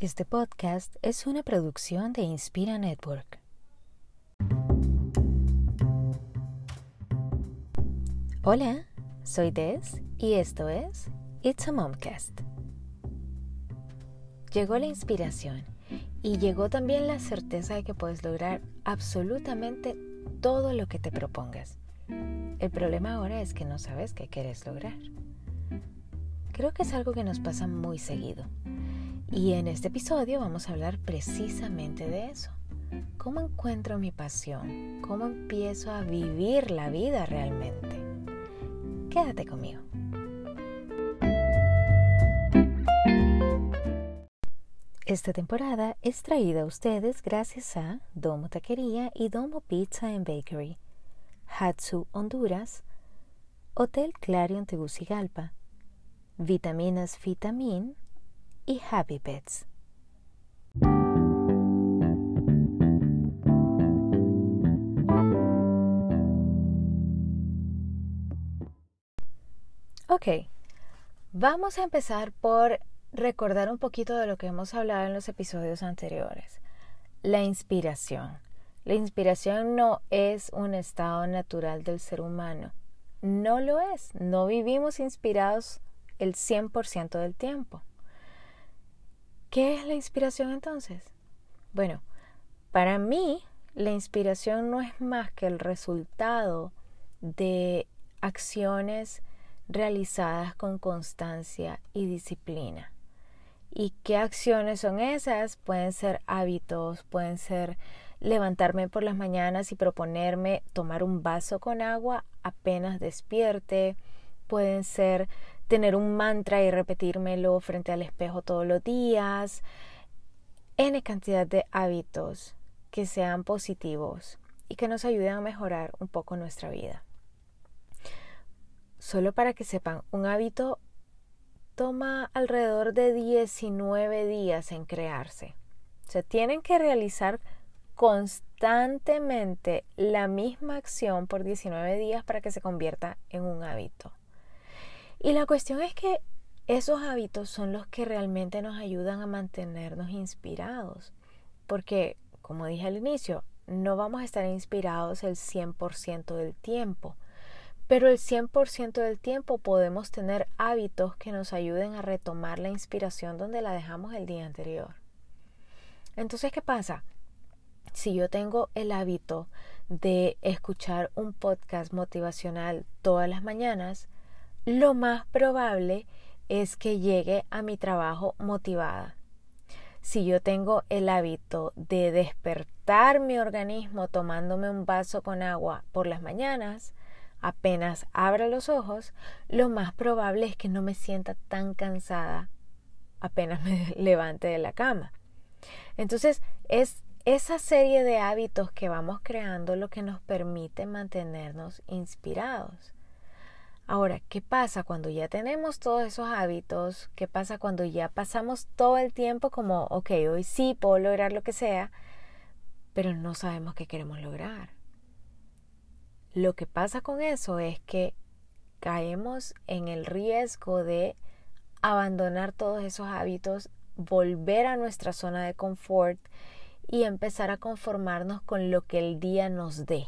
Este podcast es una producción de Inspira Network. Hola, soy Des y esto es It's a Momcast. Llegó la inspiración y llegó también la certeza de que puedes lograr absolutamente todo lo que te propongas. El problema ahora es que no sabes qué quieres lograr. Creo que es algo que nos pasa muy seguido. Y en este episodio vamos a hablar precisamente de eso. ¿Cómo encuentro mi pasión? ¿Cómo empiezo a vivir la vida realmente? Quédate conmigo. Esta temporada es traída a ustedes gracias a Domo Taquería y Domo Pizza and Bakery, Hatsu Honduras, Hotel Clarion Tegucigalpa, Vitaminas Vitamin y Happy Pets. Ok, vamos a empezar por recordar un poquito de lo que hemos hablado en los episodios anteriores. La inspiración. La inspiración no es un estado natural del ser humano. No lo es. No vivimos inspirados el 100% del tiempo. ¿Qué es la inspiración entonces? Bueno, para mí la inspiración no es más que el resultado de acciones realizadas con constancia y disciplina. ¿Y qué acciones son esas? Pueden ser hábitos, pueden ser levantarme por las mañanas y proponerme tomar un vaso con agua apenas despierte, pueden ser tener un mantra y repetírmelo frente al espejo todos los días, N cantidad de hábitos que sean positivos y que nos ayuden a mejorar un poco nuestra vida. Solo para que sepan, un hábito toma alrededor de 19 días en crearse. Se tienen que realizar constantemente la misma acción por 19 días para que se convierta en un hábito. Y la cuestión es que esos hábitos son los que realmente nos ayudan a mantenernos inspirados. Porque, como dije al inicio, no vamos a estar inspirados el 100% del tiempo. Pero el 100% del tiempo podemos tener hábitos que nos ayuden a retomar la inspiración donde la dejamos el día anterior. Entonces, ¿qué pasa? Si yo tengo el hábito de escuchar un podcast motivacional todas las mañanas, lo más probable es que llegue a mi trabajo motivada. Si yo tengo el hábito de despertar mi organismo tomándome un vaso con agua por las mañanas, apenas abra los ojos, lo más probable es que no me sienta tan cansada apenas me levante de la cama. Entonces, es esa serie de hábitos que vamos creando lo que nos permite mantenernos inspirados. Ahora, ¿qué pasa cuando ya tenemos todos esos hábitos? ¿Qué pasa cuando ya pasamos todo el tiempo como, ok, hoy sí puedo lograr lo que sea, pero no sabemos qué queremos lograr? Lo que pasa con eso es que caemos en el riesgo de abandonar todos esos hábitos, volver a nuestra zona de confort y empezar a conformarnos con lo que el día nos dé.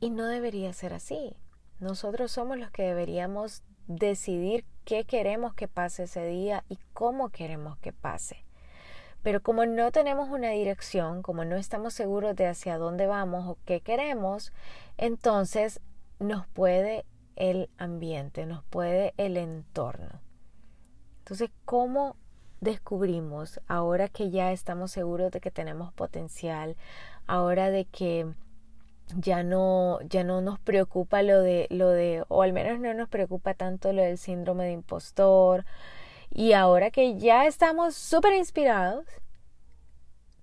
Y no debería ser así. Nosotros somos los que deberíamos decidir qué queremos que pase ese día y cómo queremos que pase. Pero como no tenemos una dirección, como no estamos seguros de hacia dónde vamos o qué queremos, entonces nos puede el ambiente, nos puede el entorno. Entonces, ¿cómo descubrimos ahora que ya estamos seguros de que tenemos potencial, ahora de que ya no, ya no nos preocupa lo de, lo de, o al menos no nos preocupa tanto lo del síndrome de impostor, y ahora que ya estamos súper inspirados,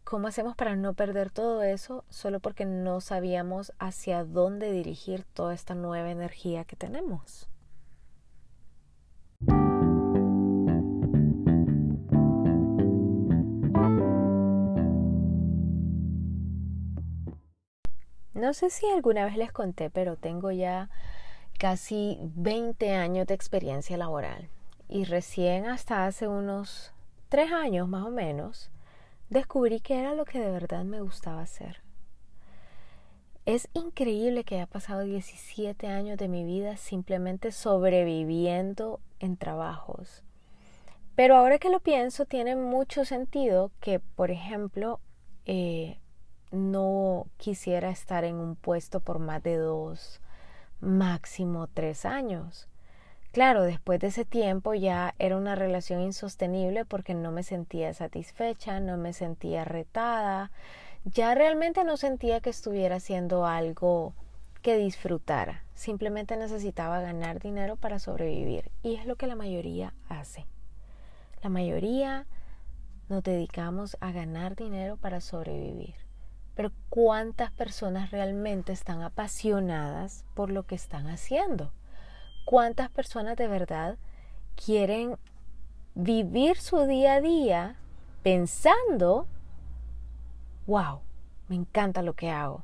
¿cómo hacemos para no perder todo eso solo porque no sabíamos hacia dónde dirigir toda esta nueva energía que tenemos? No sé si alguna vez les conté, pero tengo ya casi 20 años de experiencia laboral y recién hasta hace unos tres años más o menos, descubrí que era lo que de verdad me gustaba hacer. Es increíble que haya pasado 17 años de mi vida simplemente sobreviviendo en trabajos. Pero ahora que lo pienso, tiene mucho sentido que, por ejemplo, eh, no quisiera estar en un puesto por más de dos, máximo tres años. Claro, después de ese tiempo ya era una relación insostenible porque no me sentía satisfecha, no me sentía retada, ya realmente no sentía que estuviera haciendo algo que disfrutara, simplemente necesitaba ganar dinero para sobrevivir y es lo que la mayoría hace. La mayoría nos dedicamos a ganar dinero para sobrevivir. Pero ¿cuántas personas realmente están apasionadas por lo que están haciendo? ¿Cuántas personas de verdad quieren vivir su día a día pensando, wow, me encanta lo que hago?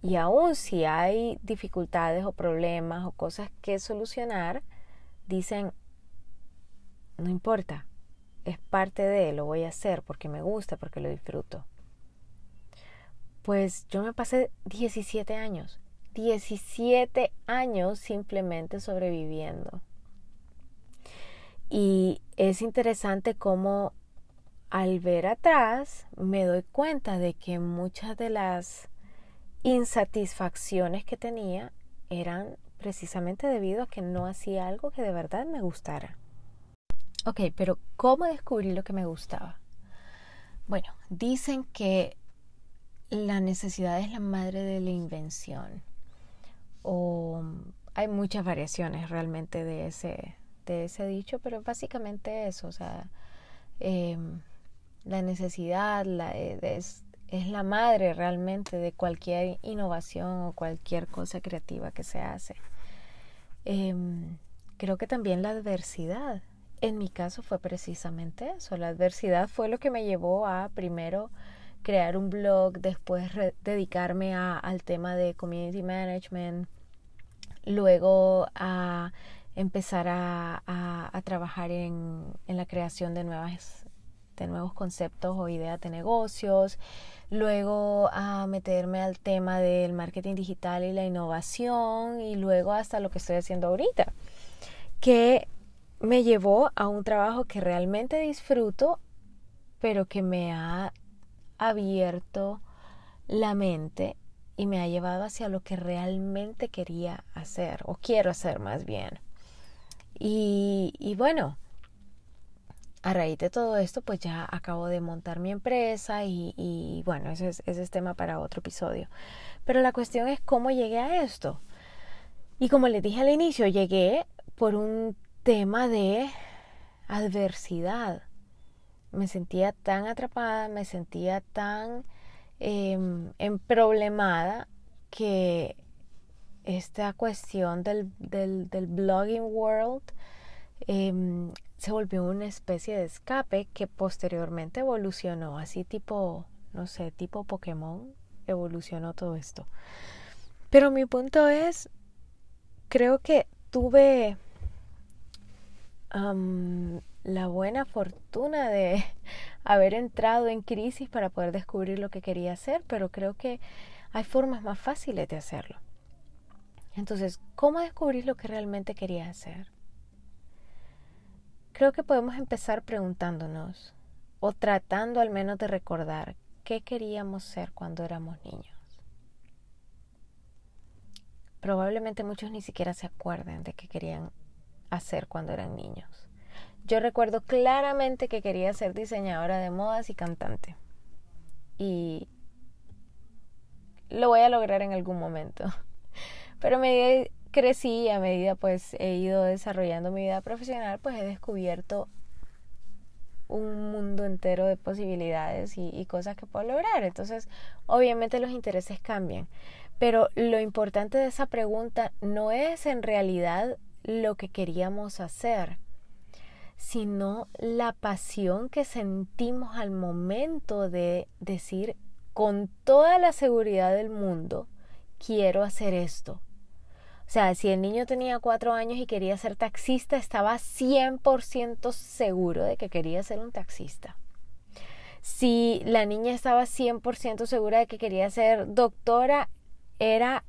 Y aún si hay dificultades o problemas o cosas que solucionar, dicen, no importa, es parte de, lo voy a hacer porque me gusta, porque lo disfruto. Pues yo me pasé 17 años, 17 años simplemente sobreviviendo. Y es interesante cómo al ver atrás me doy cuenta de que muchas de las insatisfacciones que tenía eran precisamente debido a que no hacía algo que de verdad me gustara. Ok, pero ¿cómo descubrí lo que me gustaba? Bueno, dicen que la necesidad es la madre de la invención. O hay muchas variaciones realmente de ese, de ese dicho, pero básicamente eso, o sea, em, la necesidad eh, es, es la madre realmente de cualquier innovación o cualquier cosa creativa que se hace. Em, creo que también la adversidad en mi caso fue precisamente eso. La adversidad fue lo que me llevó a primero crear un blog, después dedicarme al tema de community management, luego a empezar a, trabajar en, la creación de, nuevas, de nuevos conceptos o ideas de negocios, luego a meterme al tema del marketing digital y la innovación y luego hasta lo que estoy haciendo ahorita, que me llevó a un trabajo que realmente disfruto, pero que me ha abierto la mente y me ha llevado hacia lo que realmente quería hacer o quiero hacer más bien. Y, bueno, a raíz de todo esto, pues ya acabo de montar mi empresa y, bueno, ese es, ese es tema para otro episodio. Pero la cuestión es cómo llegué a esto. Y como les dije al inicio, llegué por un tema de adversidad. Me sentía tan atrapada, me sentía tan eh, emproblemada que esta cuestión del, del, blogging world em, se volvió una especie de escape que posteriormente evolucionó, así tipo, no sé, tipo Pokémon, evolucionó todo esto. Pero mi punto es, creo que tuve la buena fortuna de haber entrado en crisis para poder descubrir lo que quería hacer, pero creo que hay formas más fáciles de hacerlo. Entonces, ¿cómo descubrir lo que realmente quería hacer? Creo que podemos empezar preguntándonos o tratando al menos de recordar qué queríamos ser cuando éramos niños. Probablemente muchos ni siquiera se acuerden de qué querían hacer cuando eran niños. Yo recuerdo claramente que quería ser diseñadora de modas y cantante. Y lo voy a lograr en algún momento. Pero a medida crecí, a medida pues he ido desarrollando mi vida profesional, pues he descubierto un mundo entero de posibilidades y, y, cosas que puedo lograr. Entonces, obviamente los intereses cambian. Pero lo importante de esa pregunta no es en realidad lo que queríamos hacer, sino la pasión que sentimos al momento de decir con toda la seguridad del mundo, quiero hacer esto. O sea, si el niño tenía cuatro años y quería ser taxista, estaba 100% seguro de que quería ser un taxista. Si la niña estaba 100% segura de que quería ser doctora, era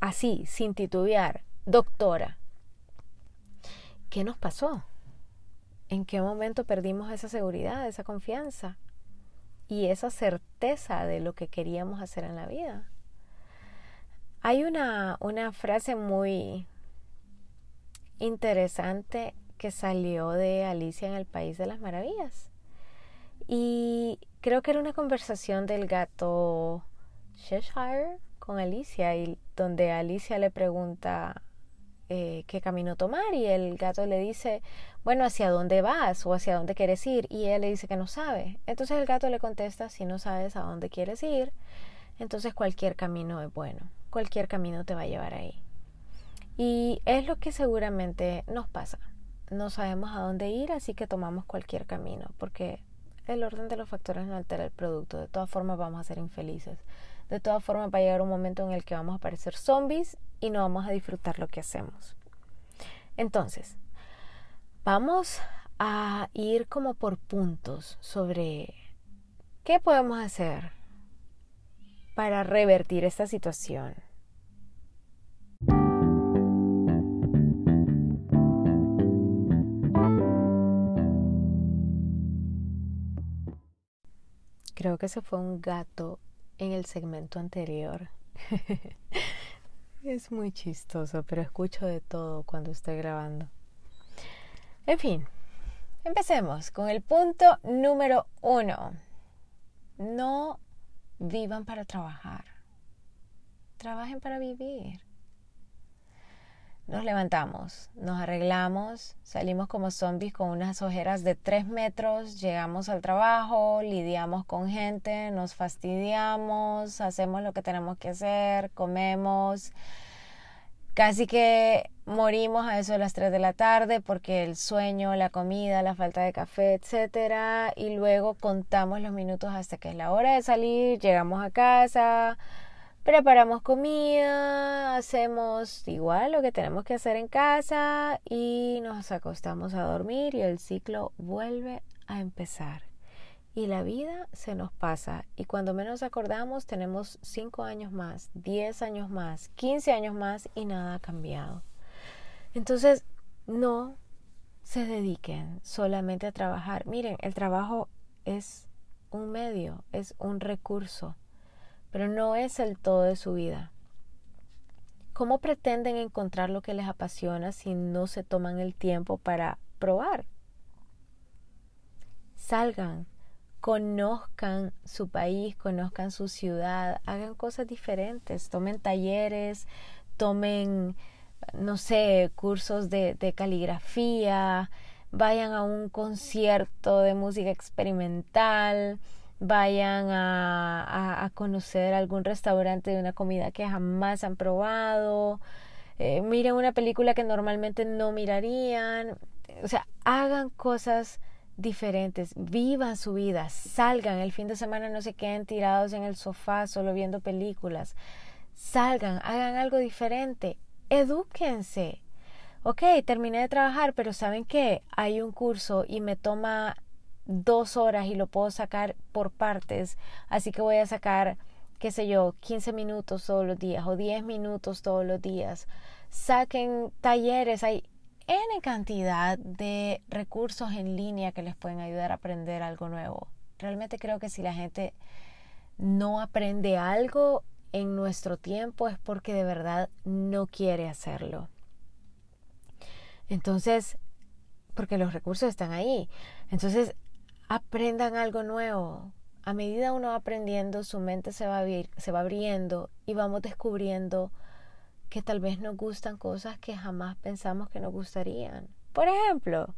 así, sin titubear, doctora. ¿Qué nos pasó? ¿En qué momento perdimos esa seguridad, esa confianza y esa certeza de lo que queríamos hacer en la vida? Hay una, una frase muy interesante que salió de Alicia en el País de las Maravillas. Y creo que era una conversación del gato Cheshire con Alicia, y donde Alicia le pregunta eh, qué camino tomar y el gato le dice, bueno, ¿hacia dónde vas o hacia dónde quieres ir? Y él le dice que no sabe. Entonces el gato le contesta, si no sabes a dónde quieres ir, entonces cualquier camino es bueno cualquier camino te va a llevar ahí. Y es lo que seguramente nos pasa. No sabemos a dónde ir, así que tomamos cualquier camino, porque el orden de los factores no altera el producto. De todas formas vamos a ser infelices. De todas formas va a llegar un momento en el que vamos a parecer zombies y no vamos a disfrutar lo que hacemos. Entonces, vamos a ir como por puntos sobre qué podemos hacer para revertir esta situación. Creo que se fue un gato en el segmento anterior. es muy chistoso, pero escucho de todo cuando estoy grabando. En fin, empecemos con el punto número uno. No vivan para trabajar. Trabajen para vivir. Nos levantamos, nos arreglamos, salimos como zombies con unas ojeras de tres metros, llegamos al trabajo, lidiamos con gente, nos fastidiamos, hacemos lo que tenemos que hacer, comemos. Casi que morimos a eso de las 3 de la tarde porque el sueño, la comida, la falta de café, etcétera, y luego contamos los minutos hasta que es la hora de salir, llegamos a casa, preparamos comida, hacemos igual lo que tenemos que hacer en casa y nos acostamos a dormir y el ciclo vuelve a empezar. Y la vida se nos pasa y cuando menos acordamos tenemos 5 años más, 10 años más, 15 años más y nada ha cambiado. Entonces, no se dediquen solamente a trabajar. Miren, el trabajo es un medio, es un recurso pero no es el todo de su vida. ¿Cómo pretenden encontrar lo que les apasiona si no se toman el tiempo para probar? Salgan, conozcan su país, conozcan su ciudad, hagan cosas diferentes, tomen talleres, tomen, no sé, cursos de, de caligrafía, vayan a un concierto de música experimental, vayan a, a, conocer algún restaurante de una comida que jamás han probado, eh, miren una película que normalmente no mirarían, o sea, hagan cosas diferentes, vivan su vida, salgan el fin de semana, no se queden tirados en el sofá solo viendo películas, salgan, hagan algo diferente, edúquense. Ok, terminé de trabajar, pero ¿saben qué? Hay un curso y me toma dos horas y lo puedo sacar por partes, así que voy a sacar, qué sé yo, 15 minutos todos los días o 10 minutos todos los días. Saquen talleres, hay N cantidad de recursos en línea que les pueden ayudar a aprender algo nuevo. Realmente creo que si la gente no aprende algo en nuestro tiempo es porque de verdad no quiere hacerlo. Entonces, porque los recursos están ahí. Entonces, aprendan algo nuevo. A medida uno va aprendiendo, su mente se va, se va abriendo y vamos descubriendo que tal vez nos gustan cosas que jamás pensamos que nos gustarían. Por ejemplo,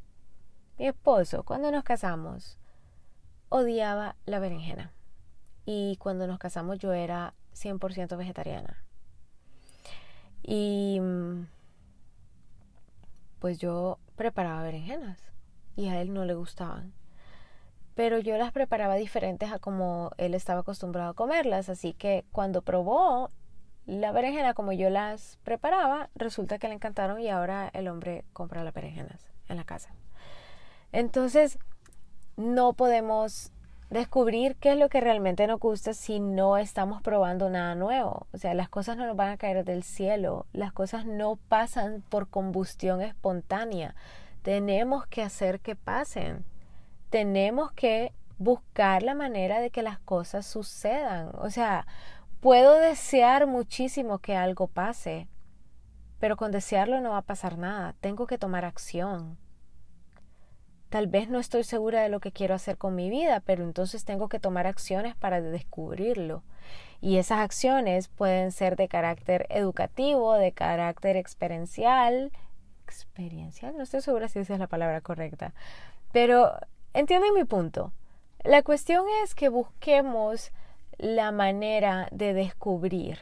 mi esposo, cuando nos casamos, odiaba la berenjena. Y cuando nos casamos yo era 100% vegetariana. Y mm, pues yo preparaba berenjenas y a él no le gustaban pero yo las preparaba diferentes a como él estaba acostumbrado a comerlas, así que cuando probó la berenjena como yo las preparaba, resulta que le encantaron y ahora el hombre compra las berenjenas en la casa. Entonces, no podemos descubrir qué es lo que realmente nos gusta si no estamos probando nada nuevo. O sea, las cosas no nos van a caer del cielo, las cosas no pasan por combustión espontánea. Tenemos que hacer que pasen. Tenemos que buscar la manera de que las cosas sucedan. O sea, puedo desear muchísimo que algo pase, pero con desearlo no va a pasar nada. Tengo que tomar acción. Tal vez no estoy segura de lo que quiero hacer con mi vida, pero entonces tengo que tomar acciones para descubrirlo. Y esas acciones pueden ser de carácter educativo, de carácter experiencial. Experiencial, no estoy segura si esa es la palabra correcta. Pero entienden mi punto. La cuestión es que busquemos la manera de descubrir.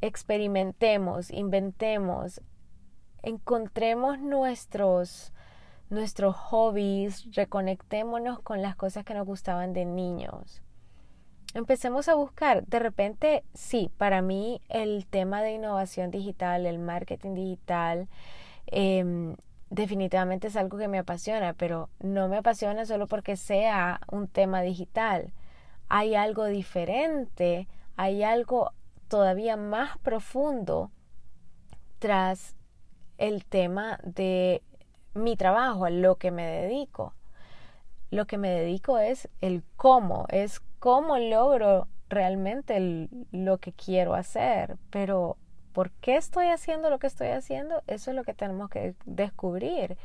Experimentemos, inventemos, encontremos nuestros nuestros hobbies, reconectémonos con las cosas que nos gustaban de niños. Empecemos a buscar, de repente, sí, para mí el tema de innovación digital, el marketing digital, em, definitivamente es algo que me apasiona, pero no me apasiona solo porque sea un tema digital. Hay algo diferente, hay algo todavía más profundo tras el tema de mi trabajo, a lo que me dedico. Lo que me dedico es el cómo, es cómo logro realmente lo que quiero hacer, pero ¿por qué estoy haciendo lo que estoy haciendo? Eso es lo que tenemos que descubrir.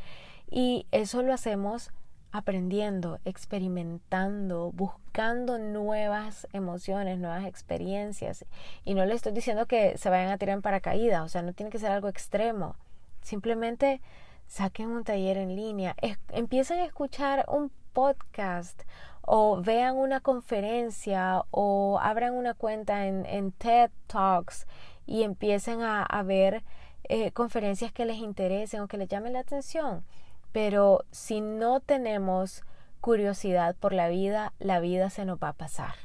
Y eso lo hacemos aprendiendo, experimentando, buscando nuevas emociones, nuevas experiencias. Y no le estoy diciendo que se vayan a tirar en paracaídas, o sea, no tiene que ser algo extremo. Simplemente saquen un taller en línea, empiecen a escuchar un podcast o vean una conferencia o abran una cuenta en, TED Talks y empiecen a, ver eh, conferencias que les interesen o que les llamen la atención. Pero si no tenemos curiosidad por la vida, la vida se nos va a pasar.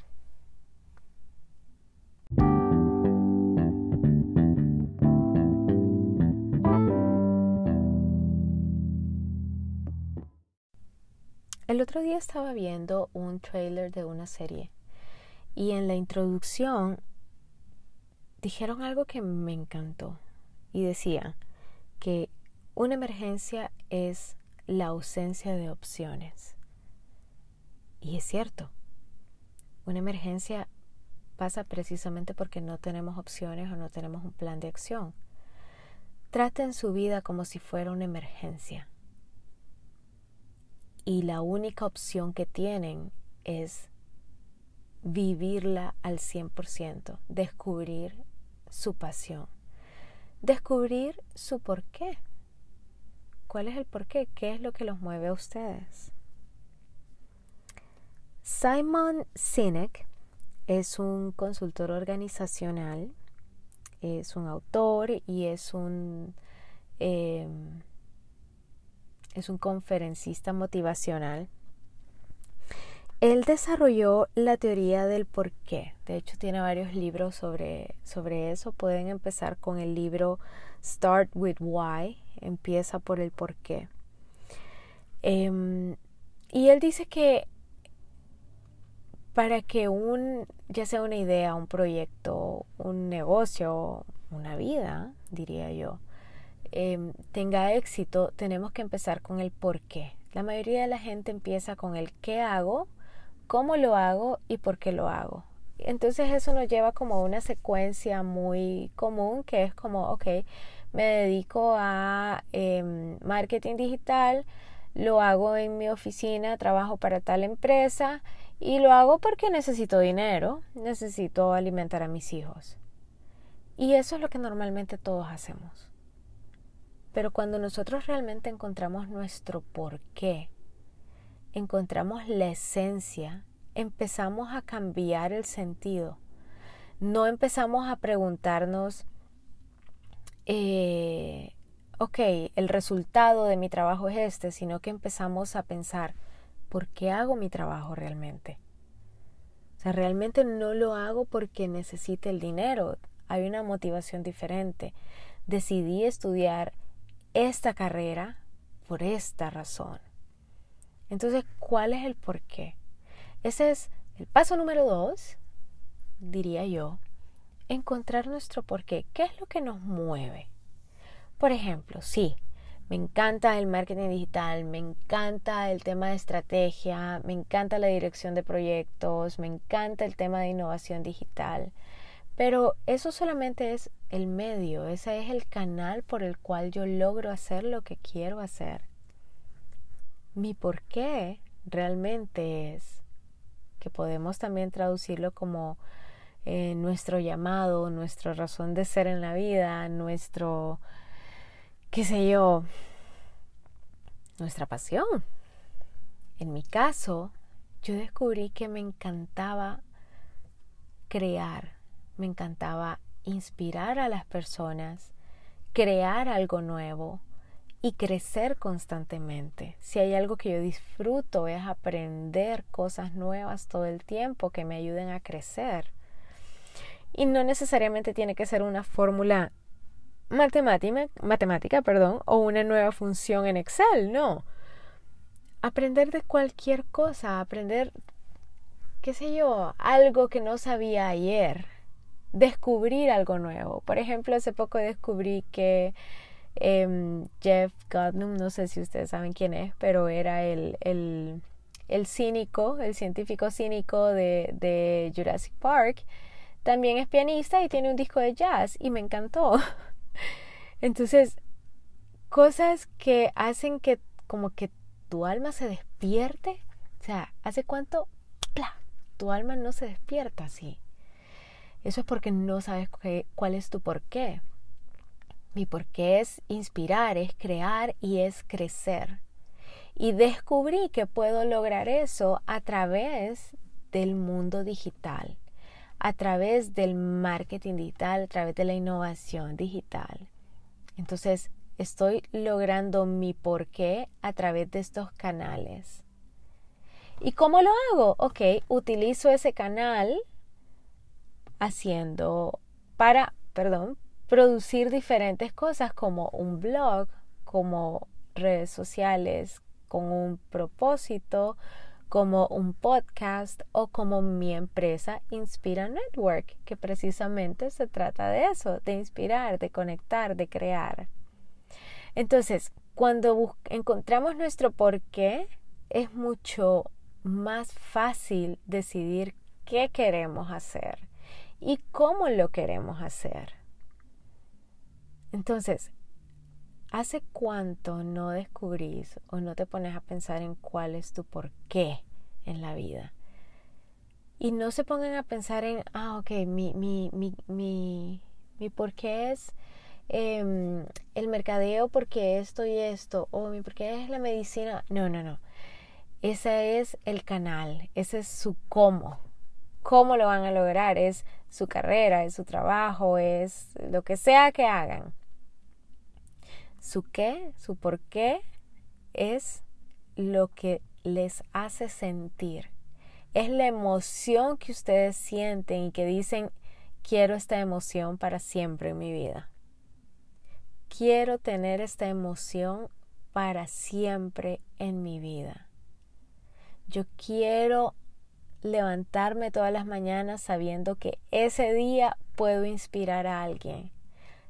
El otro día estaba viendo un trailer de una serie y en la introducción dijeron algo que me encantó y decía que una emergencia es la ausencia de opciones. Y es cierto, una emergencia pasa precisamente porque no tenemos opciones o no tenemos un plan de acción. Traten su vida como si fuera una emergencia y la única opción que tienen es vivirla al 100%, descubrir su pasión, descubrir su porqué. ¿Cuál es el porqué? ¿Qué es lo que los mueve a ustedes? Simon Sinek es un consultor organizacional, es un autor y es un em, es un conferencista motivacional. Él desarrolló la teoría del por qué. De hecho, tiene varios libros sobre, sobre eso. Pueden empezar con el libro Start with Why. Empieza por el por qué. Em, y él dice que para que un, ya sea una idea, un proyecto, un negocio, una vida, diría yo, Em, tenga éxito, tenemos que empezar con el por qué. La mayoría de la gente empieza con el qué hago, cómo lo hago y por qué lo hago. Entonces eso nos lleva como a una secuencia muy común que es como, ok, me dedico a em, marketing digital, lo hago en mi oficina, trabajo para tal empresa y lo hago porque necesito dinero, necesito alimentar a mis hijos. Y eso es lo que normalmente todos hacemos. Pero cuando nosotros realmente encontramos nuestro porqué, encontramos la esencia, empezamos a cambiar el sentido. No empezamos a preguntarnos, eh, ok, el resultado de mi trabajo es este, sino que empezamos a pensar, ¿por qué hago mi trabajo realmente? O sea, realmente no lo hago porque necesite el dinero. Hay una motivación diferente. Decidí estudiar esta carrera por esta razón. Entonces, ¿cuál es el por qué? Ese es el paso número dos, diría yo, encontrar nuestro por qué. ¿Qué es lo que nos mueve? Por ejemplo, sí, me encanta el marketing digital, me encanta el tema de estrategia, me encanta la dirección de proyectos, me encanta el tema de innovación digital. Pero eso solamente es el medio, ese es el canal por el cual yo logro hacer lo que quiero hacer. Mi por qué realmente es, que podemos también traducirlo como eh, nuestro llamado, nuestra razón de ser en la vida, nuestro qué sé yo, nuestra pasión. En mi caso, yo descubrí que me encantaba crear, me encantaba inspirar a las personas, crear algo nuevo y crecer constantemente. Si hay algo que yo disfruto es aprender cosas nuevas todo el tiempo que me ayuden a crecer. Y no necesariamente tiene que ser una fórmula matemática, matemática perdón, o una nueva función en Excel, no. Aprender de cualquier cosa, aprender, qué sé yo, algo que no sabía ayer, descubrir algo nuevo. Por ejemplo, hace poco descubrí que em, Jeff Goldblum, no sé si ustedes saben quién es, pero era el, el, el cínico, el científico cínico de, Jurassic Park. También es pianista y tiene un disco de jazz y me encantó. Entonces, cosas que hacen que como que tu alma se despierte. O sea, ¿hace cuánto tu alma no se despierta así? Eso es porque no sabes cuál es tu por qué. Mi por qué es inspirar, es crear y es crecer. Y descubrí que puedo lograr eso a través del mundo digital a través del marketing digital, a través de la innovación digital. Entonces, estoy logrando mi porqué a través de estos canales. ¿Y cómo lo hago? Ok, utilizo ese canal haciendo para, perdón, producir diferentes cosas como un blog, como redes sociales con un propósito, como un podcast o como mi empresa Inspira Network, que precisamente se trata de eso, de inspirar, de conectar, de crear. Entonces, cuando encontramos nuestro por qué, es mucho más fácil decidir qué queremos hacer y cómo lo queremos hacer. Entonces, ¿Hace cuánto no descubrís o no te pones a pensar en cuál es tu por qué en la vida? Y no se pongan a pensar en, ah, ok, mi, mi, mi, mi, mi por qué es em, el mercadeo porque esto y esto, o mi por qué es la medicina. No, no, no. Ese es el canal, ese es su cómo. ¿Cómo lo van a lograr? Es su carrera, es su trabajo, es lo que sea que hagan su qué, su por qué es lo que les hace sentir. Es la emoción que ustedes sienten y que dicen, quiero esta emoción para siempre en mi vida. Quiero tener esta emoción para siempre en mi vida. Yo quiero levantarme todas las mañanas sabiendo que ese día puedo inspirar a alguien,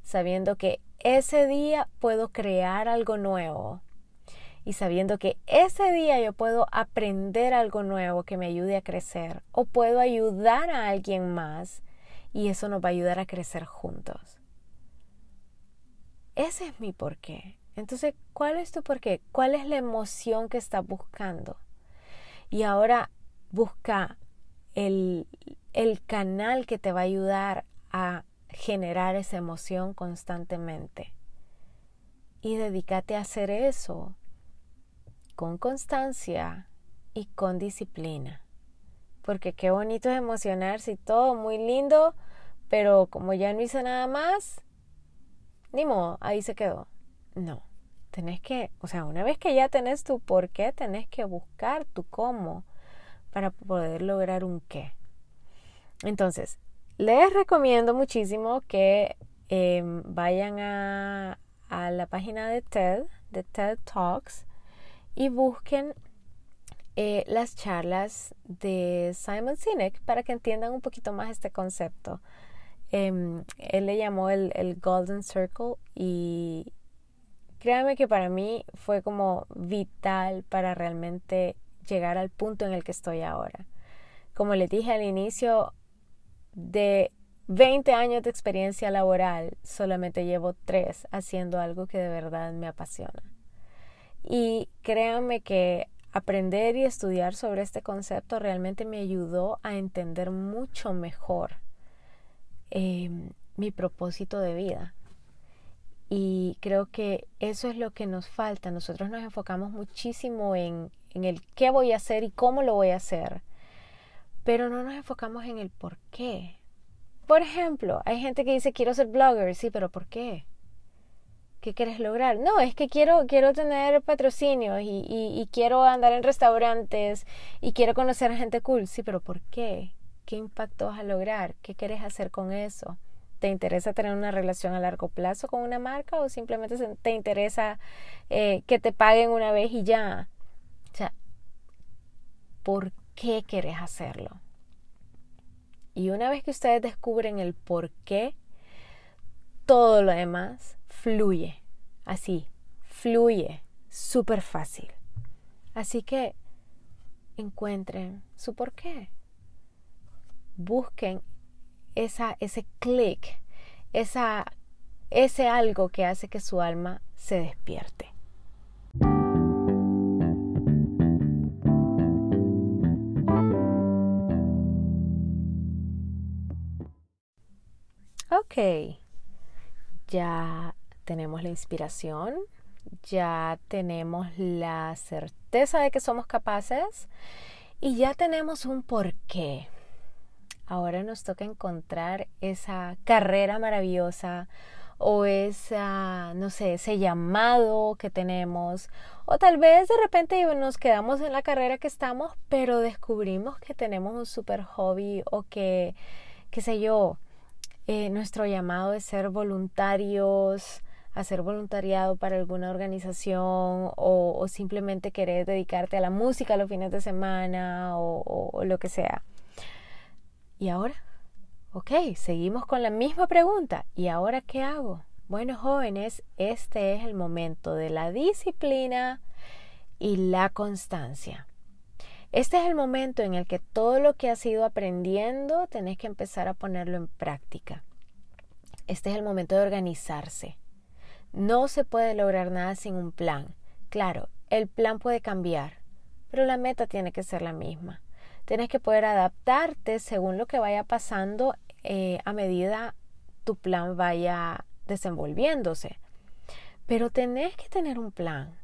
sabiendo que ese día puedo crear algo nuevo y sabiendo que ese día yo puedo aprender algo nuevo que me ayude a crecer o puedo ayudar a alguien más y eso nos va a ayudar a crecer juntos. Ese es mi porqué. Entonces, ¿cuál es tu porqué? ¿Cuál es la emoción que estás buscando? Y ahora busca el, el canal que te va a ayudar a generar esa emoción constantemente. Y dedícate a hacer eso con constancia y con disciplina. Porque qué bonito es emocionarse y todo muy lindo, pero como ya no hice nada más, ni modo, ahí se quedó. No, tenés que, o sea, una vez que ya tenés tu por qué, tenés que buscar tu cómo para poder lograr un qué. Entonces, les recomiendo muchísimo que em, vayan a, la página de TED, de TED Talks, y busquen eh, las charlas de Simon Sinek para que entiendan un poquito más este concepto. Em, él le llamó el, el, Golden Circle y créanme que para mí fue como vital para realmente llegar al punto en el que estoy ahora. Como les dije al inicio, de 20 años de experiencia laboral, solamente llevo 3 haciendo algo que de verdad me apasiona. Y créanme que aprender y estudiar sobre este concepto realmente me ayudó a entender mucho mejor em, mi propósito de vida. Y creo que eso es lo que nos falta. Nosotros nos enfocamos muchísimo en, en el qué voy a hacer y cómo lo voy a hacer, pero no nos enfocamos en el por qué. Por ejemplo, hay gente que dice quiero ser blogger, sí, pero ¿por qué? ¿Qué quieres lograr? No, es que quiero, quiero tener patrocinios y, y, quiero andar en restaurantes y quiero conocer a gente cool. Sí, pero ¿por qué? ¿Qué impacto vas a lograr? ¿Qué quieres hacer con eso? ¿Te interesa tener una relación a largo plazo con una marca o simplemente te interesa eh, que te paguen una vez y ya? O sea, ¿por qué quieres hacerlo? Y una vez que ustedes descubren el por qué, todo lo demás fluye, así, fluye, súper fácil. Así que encuentren su por qué. Busquen esa, ese clic, ese algo que hace que su alma se despierte. Ok, ya tenemos la inspiración, ya tenemos la certeza de que somos capaces y ya tenemos un porqué. Ahora nos toca encontrar esa carrera maravillosa o esa, no sé, ese llamado que tenemos. O tal vez de repente nos quedamos en la carrera que estamos, pero descubrimos que tenemos un super hobby o que, qué sé yo, eh, nuestro llamado es ser voluntarios, hacer voluntariado para alguna organización o, simplemente querer dedicarte a la música los fines de semana o, o lo que sea. ¿Y ahora? Ok, seguimos con la misma pregunta. ¿Y ahora qué hago? Bueno, jóvenes, este es el momento de la disciplina y la constancia. Este es el momento en el que todo lo que has ido aprendiendo tenés que empezar a ponerlo en práctica. Este es el momento de organizarse. No se puede lograr nada sin un plan. Claro, el plan puede cambiar, pero la meta tiene que ser la misma. Tienes que poder adaptarte según lo que vaya pasando eh, a medida tu plan vaya desenvolviéndose. Pero tenés que tener un plan.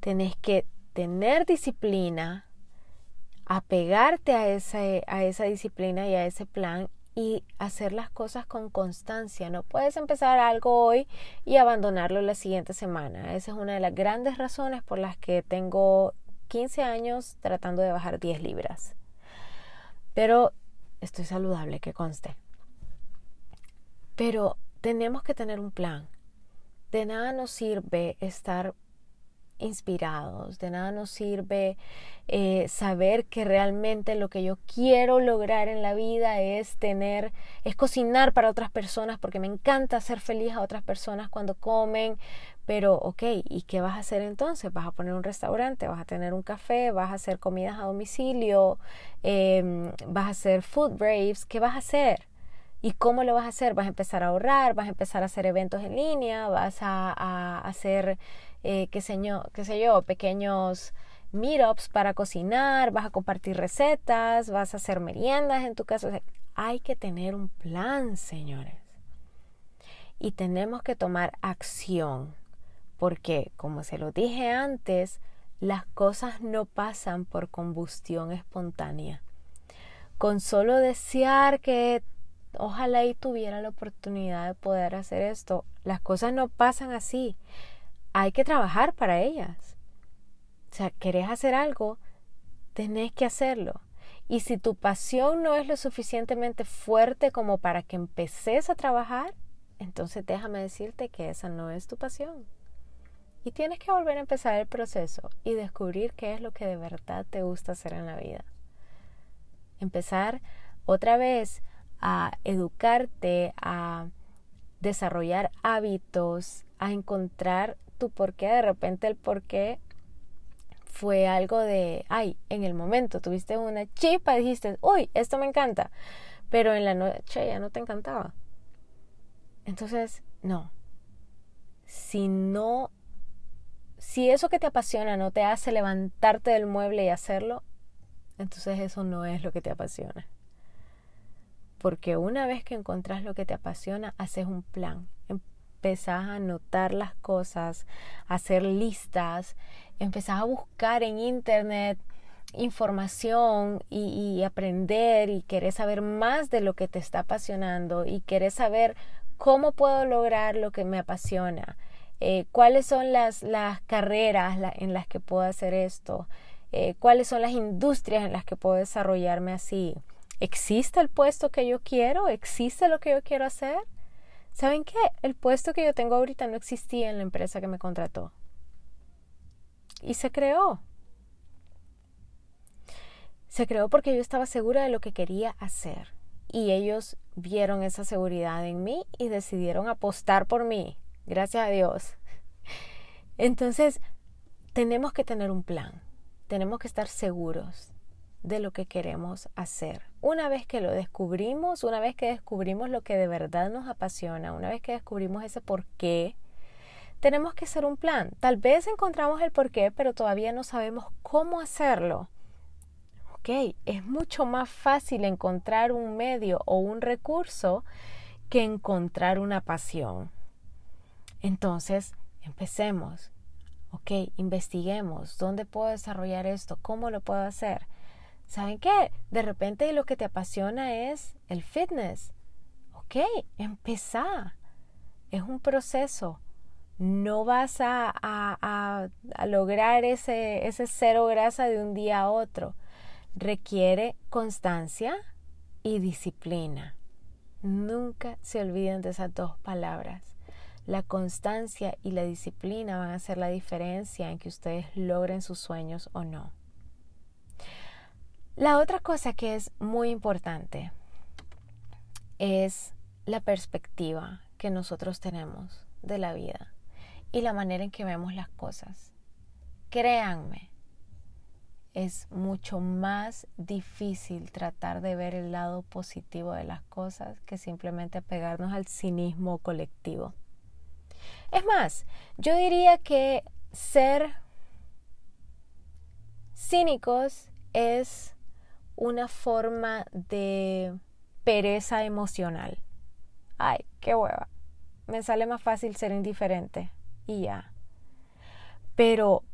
Tenés que tener disciplina, apegarte a esa, a esa disciplina y a ese plan y hacer las cosas con constancia. No puedes empezar algo hoy y abandonarlo la siguiente semana. Esa es una de las grandes razones por las que tengo 15 años tratando de bajar 10 libras. Pero estoy saludable, que conste. Pero tenemos que tener un plan. De nada nos sirve estar inspirados, de nada nos sirve eh, saber que realmente lo que yo quiero lograr en la vida es tener, es cocinar para otras personas, porque me encanta hacer feliz a otras personas cuando comen, pero ok, ¿y qué vas a hacer entonces? ¿Vas a poner un restaurante? ¿Vas a tener un café? ¿Vas a hacer comidas a domicilio? Em, ¿Vas a hacer food braves? ¿Qué vas a hacer? ¿Y cómo lo vas a hacer? ¿Vas a empezar a ahorrar? ¿Vas a empezar a hacer eventos en línea? ¿Vas a, a hacer eh, qué, yo, qué sé yo, pequeños meetups para cocinar, vas a compartir recetas, vas a hacer meriendas en tu casa. hay que tener un plan, señores. Y tenemos que tomar acción, porque, como se lo dije antes, las cosas no pasan por combustión espontánea. Con solo desear que ojalá y tuviera la oportunidad de poder hacer esto, las cosas no pasan así hay que trabajar para ellas. O sea, querés hacer algo, tenés que hacerlo. Y si tu pasión no es lo suficientemente fuerte como para que empeces a trabajar, entonces déjame decirte que esa no es tu pasión. Y tienes que volver a empezar el proceso y descubrir qué es lo que de verdad te gusta hacer en la vida. Empezar otra vez a educarte, a desarrollar hábitos, a encontrar tu porqué. De repente el porqué fue algo de, ay, en el momento tuviste una chipa, dijiste, uy, esto me encanta, pero en la noche ya no te encantaba. Entonces, no. Si no, si eso que te apasiona no te hace levantarte del mueble y hacerlo, entonces eso no es lo que te apasiona. Porque una vez que encontrás lo que te apasiona, haces un plan. Empezás a anotar las cosas, a hacer listas, empezás a buscar en internet información y, aprender y querés saber más de lo que te está apasionando y querés saber cómo puedo lograr lo que me apasiona, eh, cuáles son las, las carreras en las que puedo hacer esto, eh, cuáles son las industrias en las que puedo desarrollarme así. ¿Existe el puesto que yo quiero? ¿Existe lo que yo quiero hacer? ¿Saben qué? El puesto que yo tengo ahorita no existía en la empresa que me contrató. Y se creó. Se creó porque yo estaba segura de lo que quería hacer. Y ellos vieron esa seguridad en mí y decidieron apostar por mí. Gracias a Dios. Entonces, tenemos que tener un plan. Tenemos que estar seguros de lo que queremos hacer. Una vez que lo descubrimos, una vez que descubrimos lo que de verdad nos apasiona, una vez que descubrimos ese por qué, tenemos que hacer un plan. Tal vez encontramos el por qué, pero todavía no sabemos cómo hacerlo. Ok, es mucho más fácil encontrar un medio o un recurso que encontrar una pasión. Entonces, empecemos. Ok, investiguemos dónde puedo desarrollar esto, cómo lo puedo hacer. ¿Saben qué? De repente lo que te apasiona es el fitness. Ok, empezá. Es un proceso. No vas a, a, a, lograr ese, ese cero grasa de un día a otro. Requiere constancia y disciplina. Nunca se olviden de esas dos palabras. La constancia y la disciplina van a hacer la diferencia en que ustedes logren sus sueños o no. La otra cosa que es muy importante es la perspectiva que nosotros tenemos de la vida y la manera en que vemos las cosas. Créanme, es mucho más difícil tratar de ver el lado positivo de las cosas que simplemente pegarnos al cinismo colectivo. Es más, yo diría que ser cínicos es una forma de pereza emocional. Ay, qué hueva. Me sale más fácil ser indiferente y ya. Pero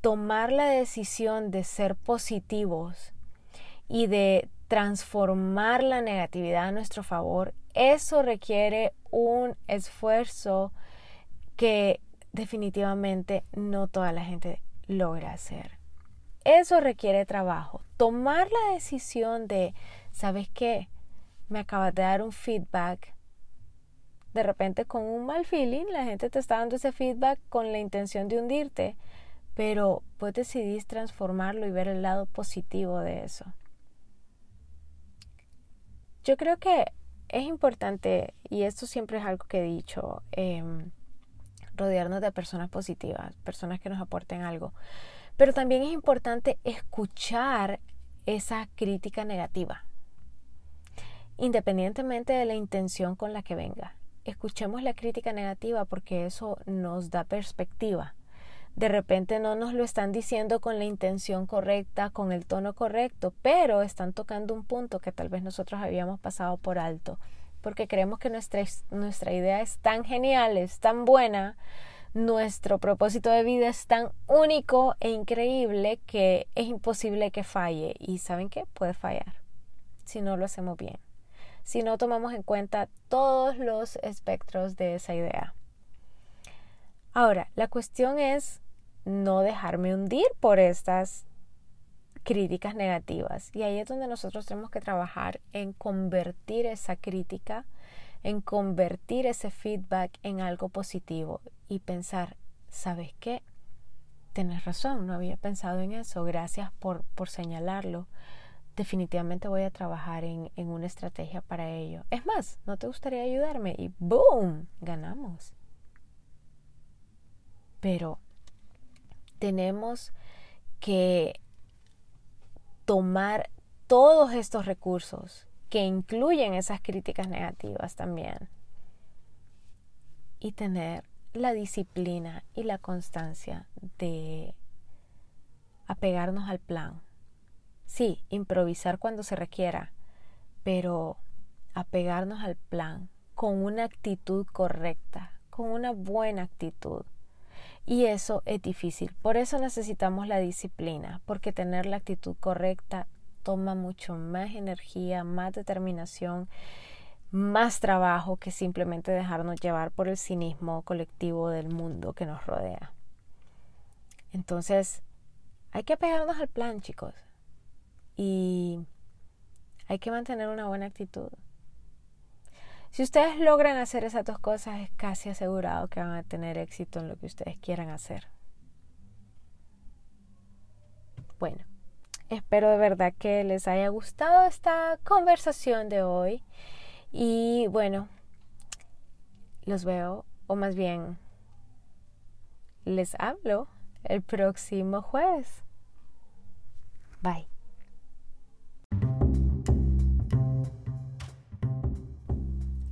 tomar la decisión de ser positivos y de transformar la negatividad a nuestro favor, eso requiere un esfuerzo que definitivamente no toda la gente logra hacer. Eso requiere trabajo. Tomar la decisión de, ¿sabes qué? Me acabas de dar un feedback. De repente con un mal feeling, la gente te está dando ese feedback con la intención de hundirte, pero pues decidís transformarlo y ver el lado positivo de eso. Yo creo que es importante, y esto siempre es algo que he dicho, em, rodearnos de personas positivas, personas que nos aporten algo. Pero también es importante escuchar esa crítica negativa, independientemente de la intención con la que venga. Escuchemos la crítica negativa porque eso nos da perspectiva. De repente no nos lo están diciendo con la intención correcta, con el tono correcto, pero están tocando un punto que tal vez nosotros habíamos pasado por alto, porque creemos que nuestra, nuestra idea es tan genial, es tan buena, nuestro propósito de vida es tan único e increíble que es imposible que falle. Y ¿saben qué? Puede fallar si no lo hacemos bien, si no tomamos en cuenta todos los espectros de esa idea. Ahora, la cuestión es no dejarme hundir por estas críticas negativas. Y ahí es donde nosotros tenemos que trabajar en convertir esa crítica, en convertir ese feedback en algo positivo y pensar, ¿sabes qué? Tienes razón, no había pensado en eso, gracias por, por señalarlo. Definitivamente voy a trabajar en, en una estrategia para ello. Es más, ¿no te gustaría ayudarme? Y ¡boom! Ganamos. Pero tenemos que tomar todos estos recursos que incluyen esas críticas negativas también y tener la disciplina y la constancia de apegarnos al plan. Sí, improvisar cuando se requiera, pero apegarnos al plan con una actitud correcta, con una buena actitud. Y eso es difícil. Por eso necesitamos la disciplina, porque tener la actitud correcta toma mucho más energía, más determinación, más trabajo que simplemente dejarnos llevar por el cinismo colectivo del mundo que nos rodea. Entonces, hay que apegarnos al plan, chicos. Y hay que mantener una buena actitud. Si ustedes logran hacer esas dos cosas, es casi asegurado que van a tener éxito en lo que ustedes quieran hacer. Bueno, espero de verdad que les haya gustado esta conversación de hoy. Y bueno, los veo, o más bien, les hablo el próximo jueves. Bye.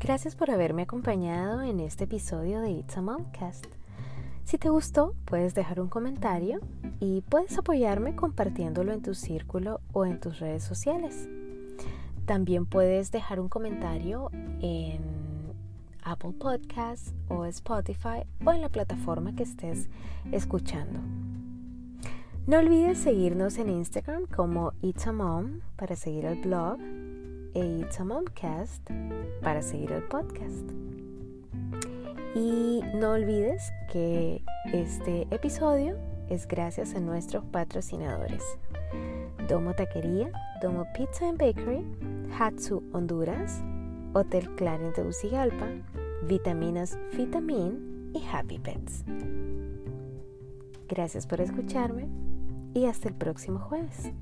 Gracias por haberme acompañado en este episodio de It's a Momcast. Si te gustó, puedes dejar un comentario y puedes apoyarme compartiéndolo en tu círculo o en tus redes sociales. También puedes dejar un comentario en Apple Podcasts o Spotify o en la plataforma que estés escuchando. No olvides seguirnos en Instagram como It's a Mom para seguir el blog e It's a Momcast para seguir el podcast. Y no olvides que este episodio es gracias a nuestros patrocinadores. Domo Taquería, Domo Pizza and Bakery, Hatsu Honduras, Hotel Clarence de Tegucigalpa, Vitaminas Vitamin y Happy Pets. Gracias por escucharme y hasta el próximo jueves.